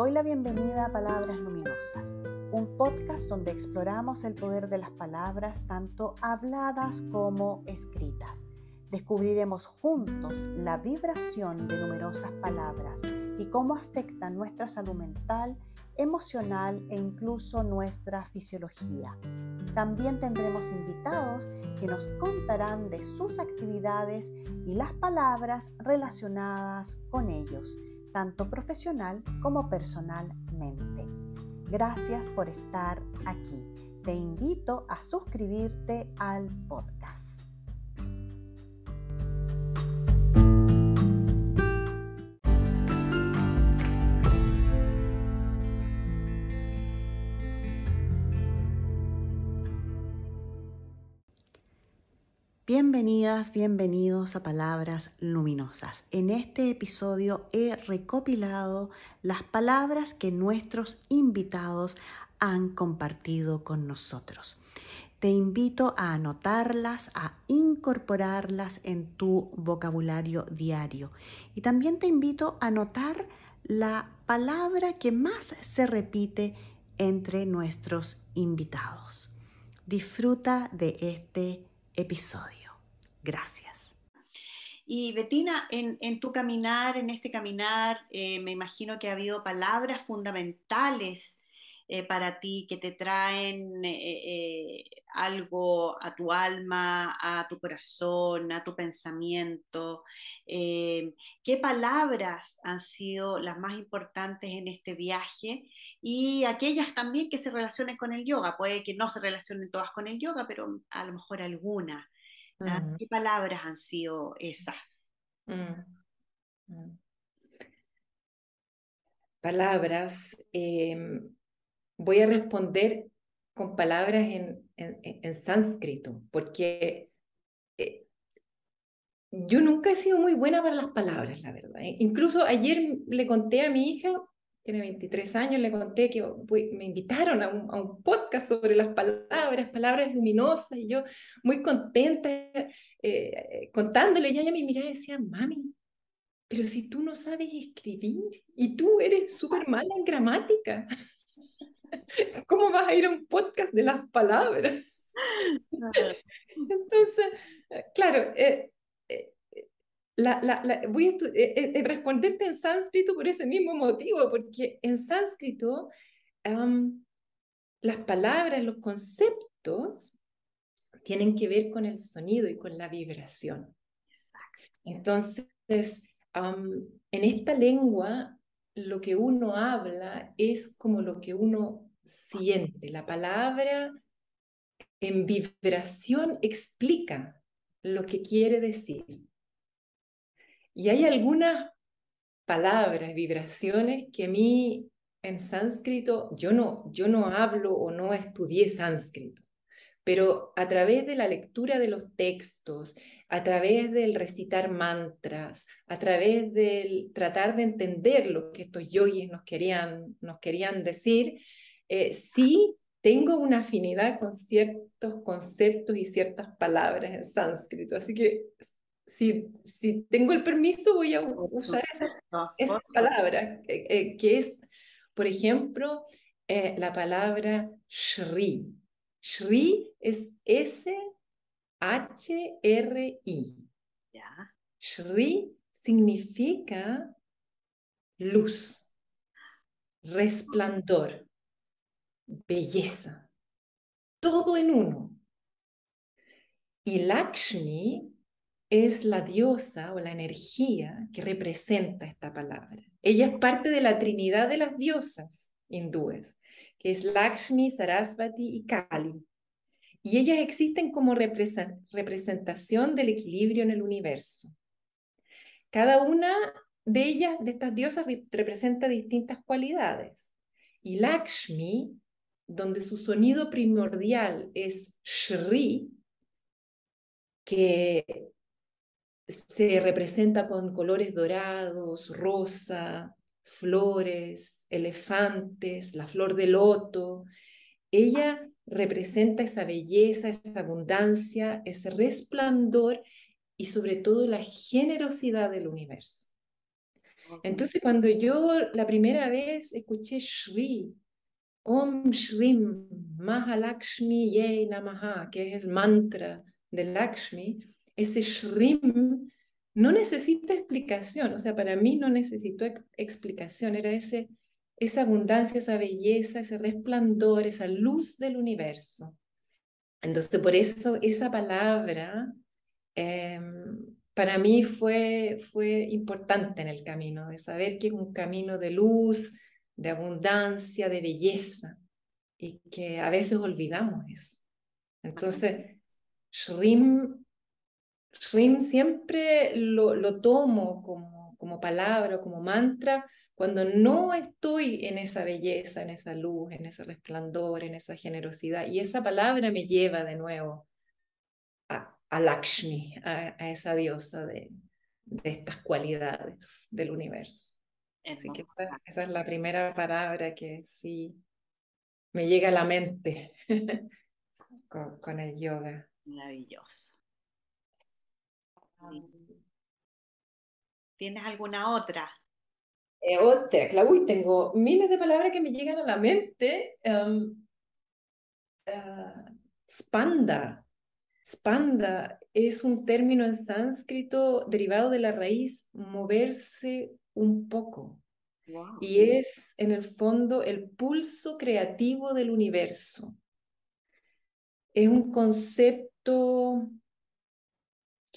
Doy la bienvenida a Palabras Luminosas, un podcast donde exploramos el poder de las palabras tanto habladas como escritas. Descubriremos juntos la vibración de numerosas palabras y cómo afectan nuestra salud mental, emocional e incluso nuestra fisiología. También tendremos invitados que nos contarán de sus actividades y las palabras relacionadas con ellos, tanto profesional como personalmente. Gracias por estar aquí. Te invito a suscribirte al podcast. Bienvenidas, bienvenidos a Palabras Luminosas. En este episodio he recopilado las palabras que nuestros invitados han compartido con nosotros. Te invito a anotarlas, a incorporarlas en tu vocabulario diario. Y también te invito a anotar la palabra que más se repite entre nuestros invitados. Disfruta de este episodio. Gracias. Y Betina, en, tu caminar, en este caminar, eh, me imagino que ha habido palabras fundamentales eh, para ti que te traen eh, algo a tu alma, a tu corazón, a tu pensamiento. ¿Qué palabras han sido las más importantes en este viaje? Y aquellas también que se relacionen con el yoga. Puede que no se relacionen todas con el yoga, pero a lo mejor algunas. Mm. ¿Qué palabras han sido esas? Mm. Mm. Palabras. Em, voy a responder con palabras en, sánscrito, porque eh, yo nunca he sido muy buena para las palabras, la verdad. ¿eh? Incluso ayer le conté a mi hija tiene 23 años, le conté que me invitaron a un, podcast sobre las palabras, palabras luminosas, y yo muy contenta eh, contándole, y ella me miraba y decía, mami, pero si tú no sabes escribir y tú eres súper mala en gramática, ¿cómo vas a ir a un podcast de las palabras? Entonces, claro, eh, voy a eh, eh, responderte en sánscrito por ese mismo motivo, porque en sánscrito las palabras, los conceptos tienen que ver con el sonido y con la vibración. Entonces, en esta lengua, lo que uno habla es como lo que uno siente. La palabra en vibración explica lo que quiere decir. Y hay algunas palabras, vibraciones que a mí en sánscrito, yo no, yo no hablo o no estudié sánscrito, pero a través de la lectura de los textos, a través del recitar mantras, a través del tratar de entender lo que estos yogis nos querían, nos querían decir, eh, sí tengo una afinidad con ciertos conceptos y ciertas palabras en sánscrito. Así que si, si tengo el permiso, voy a usar esa, palabra, eh, eh, que es, por ejemplo, eh, la palabra Shri. Shri es S-H-R-I. Shri significa luz, resplandor, belleza, todo en uno. Y Lakshmi es la diosa o la energía que representa esta palabra. Ella es parte de la trinidad de las diosas hindúes, que es Lakshmi, Sarasvati y Kali. Y ellas existen como representación del equilibrio en el universo. Cada una de ellas, de estas diosas, representa distintas cualidades. Y Lakshmi, donde su sonido primordial es Shri, que se representa con colores dorados, rosa, flores, elefantes, la flor de loto. Ella representa esa belleza, esa abundancia, ese resplandor y sobre todo la generosidad del universo. Entonces, cuando yo la primera vez escuché Shri, Om Shrim Mahalakshmi Ye Namaha, que es el mantra de Lakshmi, ese Shrim no necesita explicación, o sea, para mí no necesitó explicación, era ese, esa abundancia, esa belleza, ese resplandor, esa luz del universo. Entonces, por eso esa palabra em, para mí fue, fue importante en el camino, de saber que es un camino de luz, de abundancia, de belleza, y que a veces olvidamos eso. Entonces, Shrim Shrim siempre lo, lo tomo como, como palabra, como mantra, cuando no estoy en esa belleza, en esa luz, en ese resplandor, en esa generosidad. Y esa palabra me lleva de nuevo a, a Lakshmi, a, esa diosa de, de, estas cualidades del universo. Así que esa, es la primera palabra que sí me llega a la mente con, con el yoga. Maravilloso. ¿Tienes alguna otra? Eh, otra, Claudia, tengo miles de palabras que me llegan a la mente. Em, ah, spanda. Spanda es un término en sánscrito derivado de la raíz moverse un poco. Y es en el fondo el pulso creativo del universo. Es un concepto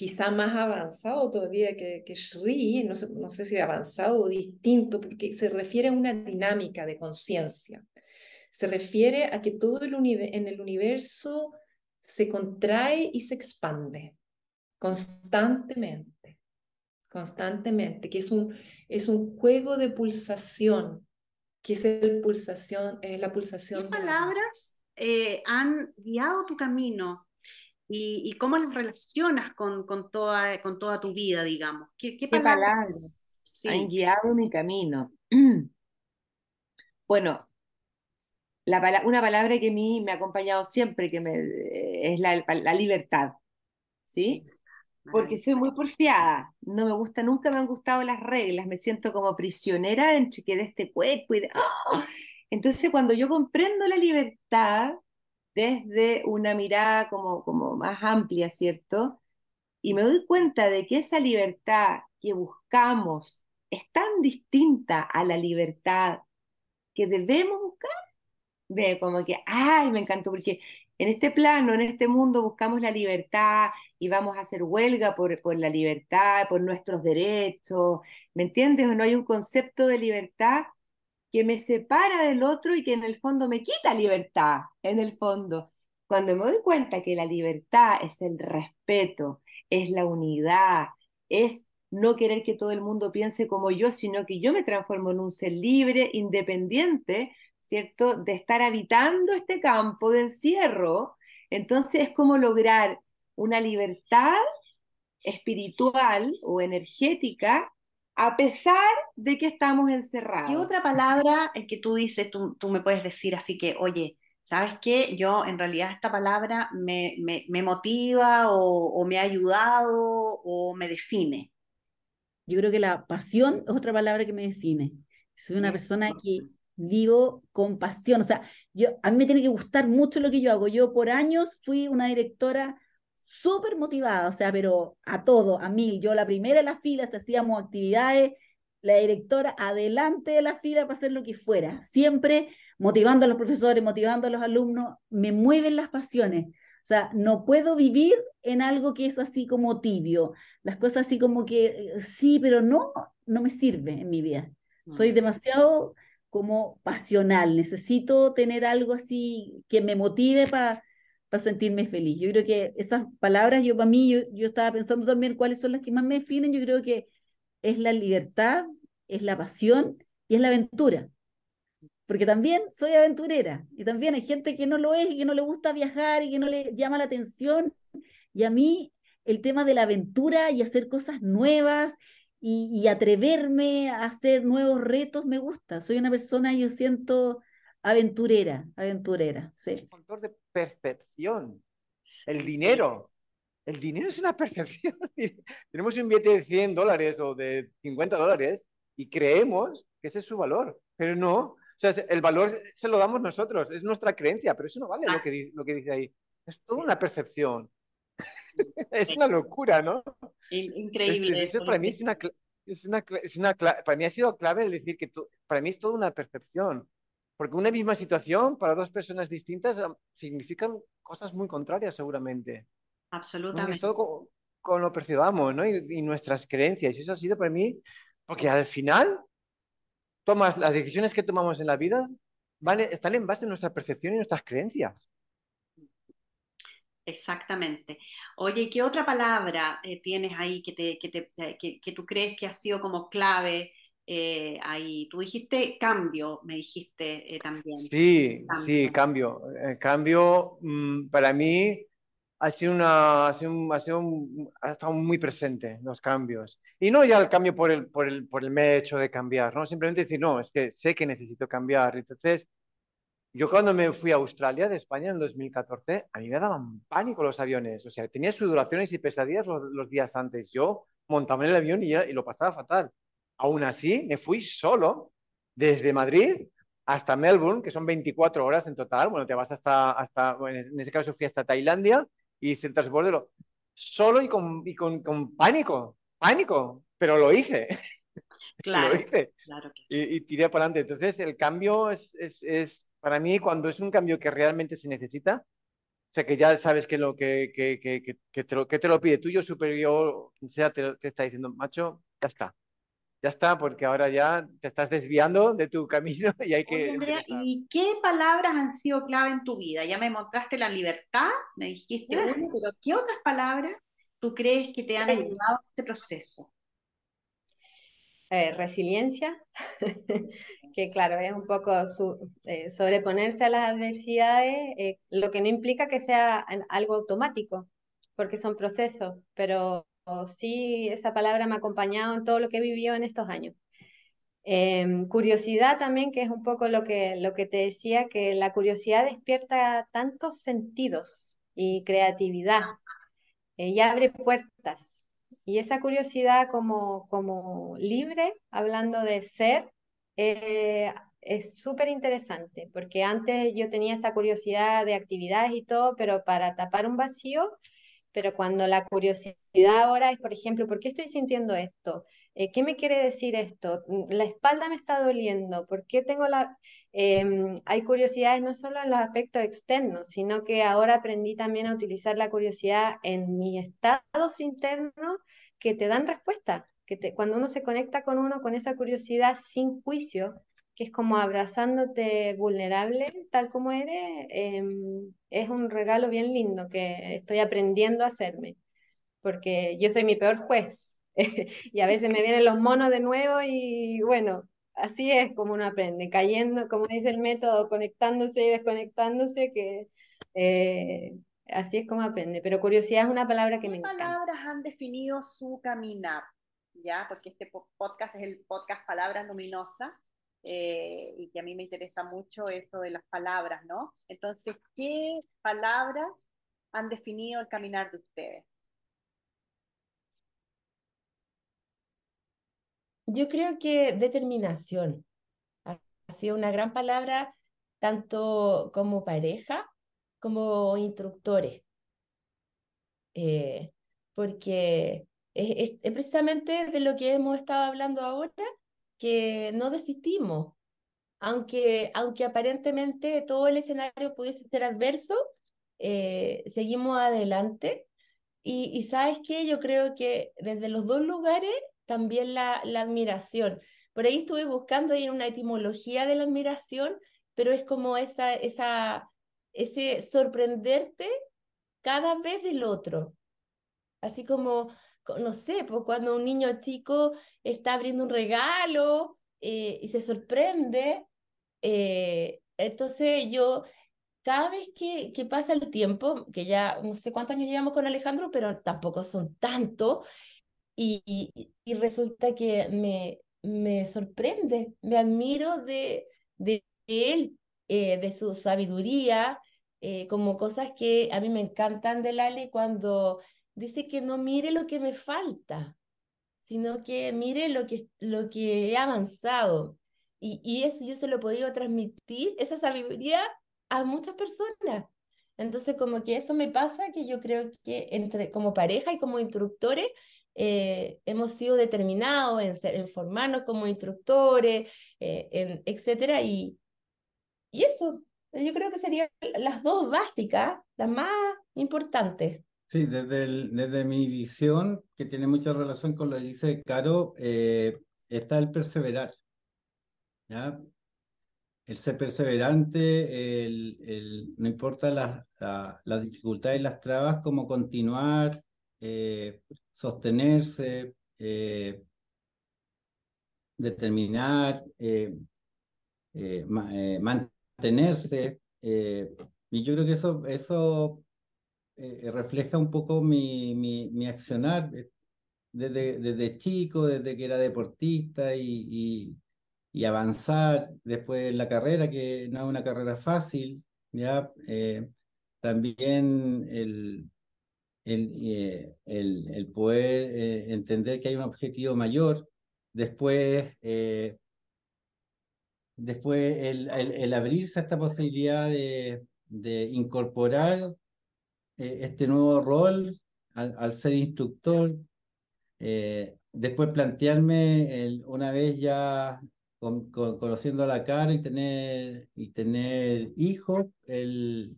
quizá más avanzado todavía que, que Shri, no sé, no sé si avanzado o distinto, porque se refiere a una dinámica de conciencia. Se refiere a que todo el en el universo se contrae y se expande constantemente, constantemente, que es un, es un juego de pulsación, que es el pulsación, eh, la pulsación. ¿Qué palabras eh, han guiado tu camino y, cómo las relacionas con, con, toda, con toda tu vida, digamos. ¿Qué, qué palabras, han guiado mi camino? bueno, la, una palabra que a mí me ha acompañado siempre que me, es la, la libertad, ¿sí? Porque soy muy porfiada, no me gusta, nunca me han gustado las reglas, me siento como prisionera entre que de este cuerpo y de... ¡ah! Entonces cuando yo comprendo la libertad, desde una mirada como, como más amplia, ¿cierto? Y me doy cuenta de que esa libertad que buscamos es tan distinta a la libertad que debemos buscar. Ve, como que, ay, me encantó, porque en este plano, en este mundo, buscamos la libertad y vamos a hacer huelga por, por la libertad, por nuestros derechos, ¿me entiendes? ¿O no hay un concepto de libertad que me separa del otro y que en el fondo me quita libertad, en el fondo. Cuando me doy cuenta que la libertad es el respeto, es la unidad, es no querer que todo el mundo piense como yo, sino que yo me transformo en un ser libre, independiente, ¿cierto? De estar habitando este campo de encierro. Entonces es como lograr una libertad espiritual o energética a pesar de que estamos encerrados. ¿Qué otra palabra que tú dices, tú, me puedes decir así que, oye, ¿sabes qué? Yo en realidad esta palabra me, me, motiva o, me ha ayudado o me define. Yo creo que la pasión es otra palabra que me define. Soy una persona que vivo con pasión. O sea, yo, a mí me tiene que gustar mucho lo que yo hago. Yo por años fui una directora súper motivada, o sea, pero a todo, a mí, yo la primera en la fila, si hacíamos actividades, la directora adelante de la fila para hacer lo que fuera, siempre motivando a los profesores, motivando a los alumnos, me mueven las pasiones. O sea, no puedo vivir en algo que es así como tibio, las cosas así como que eh, sí, pero no, no me sirve en mi vida. Soy mm. demasiado como pasional, necesito tener algo así que me motive para para sentirme feliz. Yo creo que esas palabras, yo para mí, yo, estaba pensando también cuáles son las que más me definen, yo creo que es la libertad, es la pasión y es la aventura. Porque también soy aventurera y también hay gente que no lo es y que no le gusta viajar y que no le llama la atención. Y a mí el tema de la aventura y hacer cosas nuevas y, y atreverme a hacer nuevos retos me gusta. Soy una persona, yo siento, aventurera, aventurera, sí. Un de perfección. El dinero. El dinero es una perfección. Tenemos un billete de 100 dólares o de 50 dólares y creemos que ese es su valor, pero no. O sea, el valor se lo damos nosotros, es nuestra creencia, pero eso no vale lo que, lo que dice ahí. Es toda una percepción. es una locura, ¿no? Increíble. Eso, para mí es una, es una, es una, para mí ha sido clave el decir que para mí es toda una percepción. Porque una misma situación para dos personas distintas significan cosas muy contrarias seguramente. Absolutamente. Es todo con, lo percibamos, ¿no? Y, nuestras creencias. Y eso ha sido para mí, porque al final, tomas las decisiones que tomamos en la vida vale, están en base a nuestra percepción y nuestras creencias. Exactamente. Oye, ¿qué otra palabra eh, tienes ahí que, te, que, te, eh, que, tú crees que ha sido como clave eh, ahí? Tú dijiste cambio, me dijiste también. Sí, sí, cambio. cambio mm, para mí ha sido una, ha sido, ha sido ha estado muy presente los cambios. Y no ya el cambio por el, por el, por el hecho de cambiar, ¿no? Simplemente decir, no, es que sé que necesito cambiar. Entonces, yo cuando me fui a Australia de España en 2014, a mí me daban pánico los aviones. O sea, tenía sudoraciones y pesadillas los, días antes. Yo montaba en el avión y, ya, y lo pasaba fatal. Aún así, me fui solo desde Madrid hasta Melbourne, que son 24 horas en total. Bueno, te vas hasta, hasta en ese caso fui hasta Tailandia y hice el transbordo solo y con, y con, con pánico, pánico, pero lo hice. Claro, lo hice. Claro y, y, tiré para adelante. Entonces, el cambio es, es, es para mí, cuando es un cambio que realmente se necesita, o sea, que ya sabes que, lo, que, que, que, que te, lo, que te lo pide tuyo superior, quien sea, te, te, está diciendo, macho, ya está. Ya está, porque ahora ya te estás desviando de tu camino y hay que... Andrea, ¿y qué palabras han sido clave en tu vida? Ya me mostraste la libertad, me dijiste una, pero ¿qué otras palabras tú crees que te han ayudado en este proceso? Eh, resiliencia, que claro, es un poco eh, sobreponerse a las adversidades, eh, lo que no implica que sea algo automático, porque son procesos, pero sí esa palabra me ha acompañado en todo lo que he vivido en estos años. Em, curiosidad también, que es un poco lo que, lo que te decía, que la curiosidad despierta tantos sentidos y creatividad y abre puertas y esa curiosidad como, como libre, hablando de ser, eh, es súper interesante, porque antes yo tenía esta curiosidad de actividades y todo, pero para tapar un vacío, pero cuando la curiosidad ahora es, por ejemplo, ¿por qué estoy sintiendo esto? Eh, ¿Qué me quiere decir esto? Mm, la espalda me está doliendo, ¿por qué tengo la... Em, hay curiosidades no solo en los aspectos externos, sino que ahora aprendí también a utilizar la curiosidad en mis estados internos que te dan respuesta, que cuando uno se conecta con uno con esa curiosidad sin juicio, que es como abrazándote vulnerable tal como eres, em, es un regalo bien lindo que estoy aprendiendo a hacerme, porque yo soy mi peor juez y a veces me vienen los monos de nuevo y bueno, así es como uno aprende, cayendo, como dice el método, conectándose y desconectándose, que eh, Así es como aprende, pero curiosidad es una palabra que me encanta. ¿Qué palabras han definido su caminar? ¿Ya? Porque este podcast es el podcast Palabras Luminosas eh, y que a mí me interesa mucho esto de las palabras, ¿no? Entonces, ¿qué palabras han definido el caminar de ustedes? Yo creo que determinación ha sido una gran palabra tanto como pareja como instructores, eh, porque es, precisamente de lo que hemos estado hablando ahora, que no desistimos, aunque, aunque aparentemente todo el escenario pudiese ser adverso, eh, seguimos adelante. Y, y, sabes qué, yo creo que desde los dos lugares también la, la admiración. Por ahí estuve buscando ahí una etimología de la admiración, pero es como esa, esa ese sorprenderte cada vez del otro. Así como, no sé, pues cuando un niño chico está abriendo un regalo eh, y se sorprende, eh, entonces yo, cada vez que, que, pasa el tiempo, que ya no sé cuántos años llevamos con Alejandro, pero tampoco son tanto, y, y, resulta que me, me sorprende, me admiro de, de él eh, de su sabiduría, eh, como cosas que a mí me encantan de Lali cuando dice que no mire lo que me falta, sino que mire lo que, lo que he avanzado. Y, y eso yo se lo he podido transmitir, esa sabiduría, a muchas personas. Entonces, como que eso me pasa, que yo creo que entre, como pareja y como instructores, eh, hemos sido determinados en, ser, en formarnos como instructores, eh, en, etcétera, y, y eso, yo creo que serían las dos básicas, las más importantes. Sí, desde, desde mi visión, que tiene mucha relación con lo que dice Caro, eh, está el perseverar. El ser perseverante, el, no importa las la, dificultades y las trabas, como continuar, eh, sostenerse, eh, determinar, mantenerse. y yo creo que eso, eso eh, refleja un poco mi, mi, mi accionar eh, desde, desde, chico, desde que era deportista y, y, avanzar después en la carrera, que no es una carrera fácil, ¿ya? Eh, también el, el, el, el poder entender que hay un objetivo mayor, después, después el, el, abrirse a esta posibilidad de, de incorporar eh, este nuevo rol al, ser instructor. Eh, después plantearme una vez ya conociendo la cara y tener, y tener hijos, el,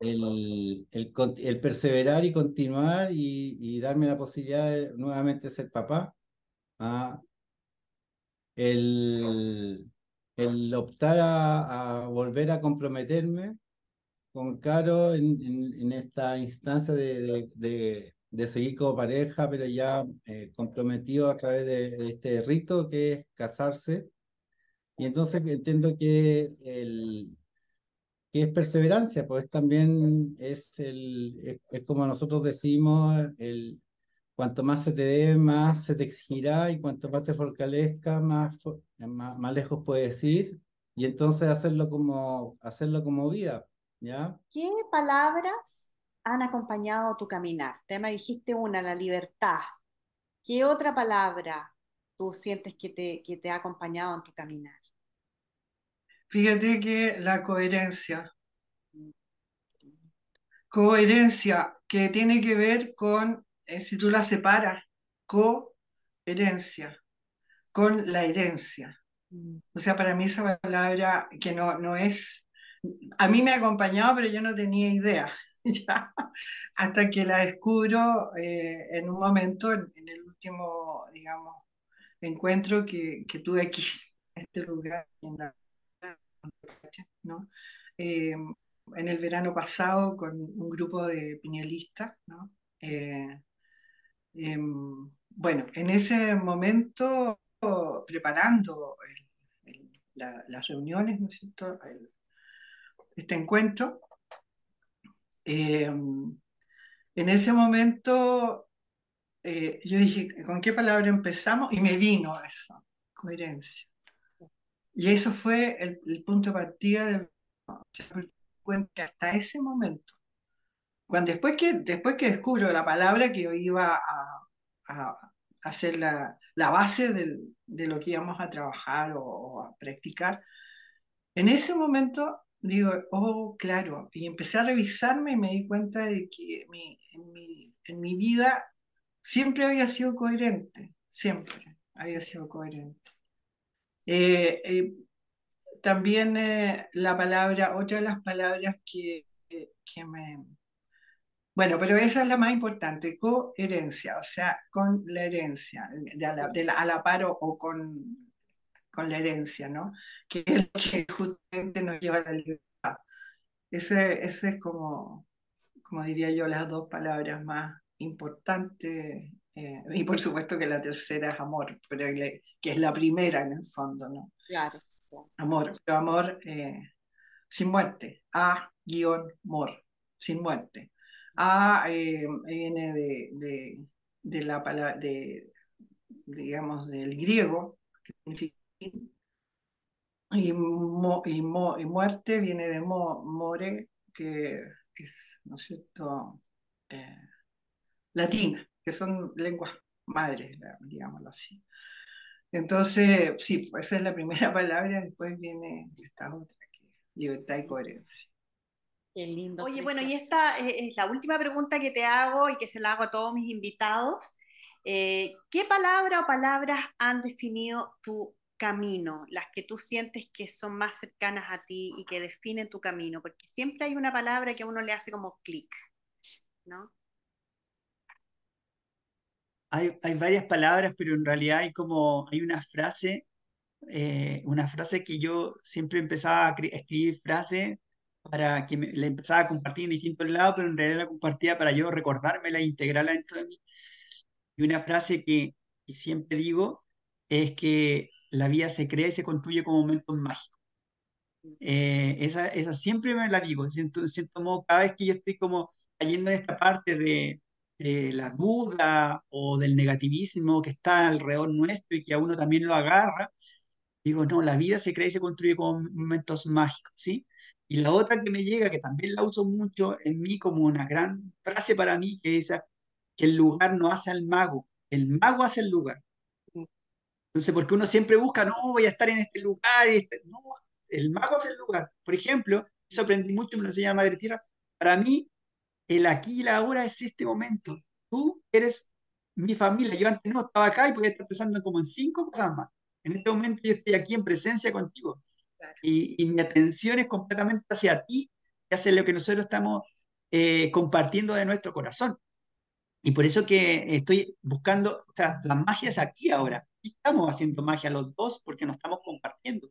el, el, perseverar y continuar y, darme la posibilidad de nuevamente ser papá. Ah, el, el optar a volver a comprometerme con Caro en, esta instancia de, de, de, seguir como pareja, pero ya eh, comprometido a través de, este rito que es casarse. Y entonces entiendo que, el, que es perseverancia, pues también es, el, es, como nosotros decimos, el, cuanto más se te dé, más se te exigirá y cuanto más te fortalezca, más, más, más lejos puedes ir. Y entonces hacerlo como, hacerlo como vida. ¿Qué palabras han acompañado tu caminar? Tema dijiste una, la libertad. ¿Qué otra palabra tú sientes que te, que te ha acompañado en tu caminar? Fíjate que la coherencia. Coherencia que tiene que ver con, eh, si tú la separas, coherencia, con la herencia. Mm. O sea, para mí esa palabra que no, no es a mí me ha acompañado, pero yo no tenía idea, hasta que la descubro eh, en un momento, en, el último, digamos, encuentro que, que tuve aquí, en este lugar, en, ¿no? Eh, en el verano pasado con un grupo de piñelistas. Eh, em, bueno, en ese momento, preparando las reuniones, ¿no es cierto? Este encuentro. Eh, en ese momento eh, yo dije, ¿con qué palabra empezamos? Y me vino eso, coherencia. Y eso fue el, punto de partida del que hasta ese momento, cuando después que, después que descubro la palabra que yo iba a, a, hacer la, la base del, de lo que íbamos a trabajar o, o a practicar, en ese momento digo, oh, claro, y empecé a revisarme y me di cuenta de que mi, en, mi, vida siempre había sido coherente, siempre había sido coherente. Eh, eh, también eh, la palabra, otra de las palabras que, que me... Bueno, pero esa es la más importante, coherencia, o sea, con la herencia, de a la, de a la par o con con la herencia, ¿no? Que es el que justamente nos lleva a la libertad. Ese, ese es como, como diría yo, las dos palabras más importantes. Eh, y por supuesto que la tercera es amor, pero que es la primera en el fondo, ¿no? Claro. Amor, pero amor eh, sin muerte. A-mor, sin muerte. A eh, viene de, de, de la palabra, de, digamos, del griego, que significa y, y, muerte viene de more, que es, ¿no es cierto?, eh, latina, que son lenguas madres, digámoslo así. Entonces, sí, pues esa es la primera palabra, después viene esta otra, que es libertad y coherencia. Qué lindo. Oye, bueno, y esta es la última pregunta que te hago y que se la hago a todos mis invitados. Eh, ¿Qué palabra o palabras han definido tu camino, las que tú sientes que son más cercanas a ti y que definen tu camino? Porque siempre hay una palabra que a uno le hace como clic, ¿no? Hay, hay, varias palabras, pero en realidad hay como, hay una frase, eh, una frase que yo siempre empezaba a escribir frases para que me, la empezaba a compartir en distintos lados, pero en realidad la compartía para yo recordármela e integrarla dentro de mí. Y una frase que, siempre digo es que la vida se crea y se construye con momentos mágicos. Eh, esa, esa siempre me la digo, siento, siento cada vez que yo estoy como cayendo en esta parte de, de la duda o del negativismo que está alrededor nuestro y que a uno también lo agarra, digo, no, la vida se crea y se construye con momentos mágicos, ¿sí? Y la otra que me llega, que también la uso mucho en mí como una gran frase para mí, que es que el lugar no hace al mago, el mago hace el lugar. Entonces, porque uno siempre busca, no, voy a estar en este lugar, este, no, el mago hace el lugar. Por ejemplo, eso aprendí mucho, me lo enseñaba Madre Tierra, para mí, el aquí y la ahora es este momento. Tú eres mi familia, yo antes no estaba acá y podía estar pensando como en cinco cosas más. En este momento yo estoy aquí en presencia contigo y, mi atención es completamente hacia ti y hacia lo que nosotros estamos eh, compartiendo de nuestro corazón. Y por eso que estoy buscando, o sea, la magia es aquí ahora. Estamos haciendo magia los dos porque nos estamos compartiendo.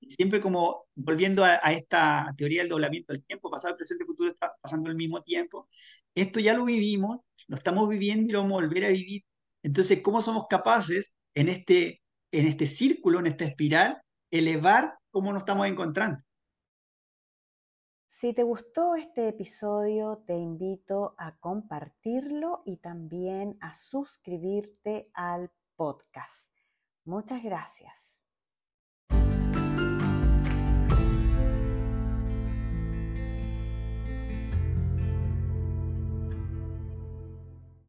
Y siempre como volviendo a, esta teoría del doblamiento del tiempo, pasado, presente, futuro está pasando al mismo tiempo. Esto ya lo vivimos, lo estamos viviendo y lo vamos a volver a vivir. Entonces, ¿cómo somos capaces en este, en este círculo, en esta espiral, elevar cómo nos estamos encontrando. Si te gustó este episodio, te invito a compartirlo y también a suscribirte al podcast. Muchas gracias.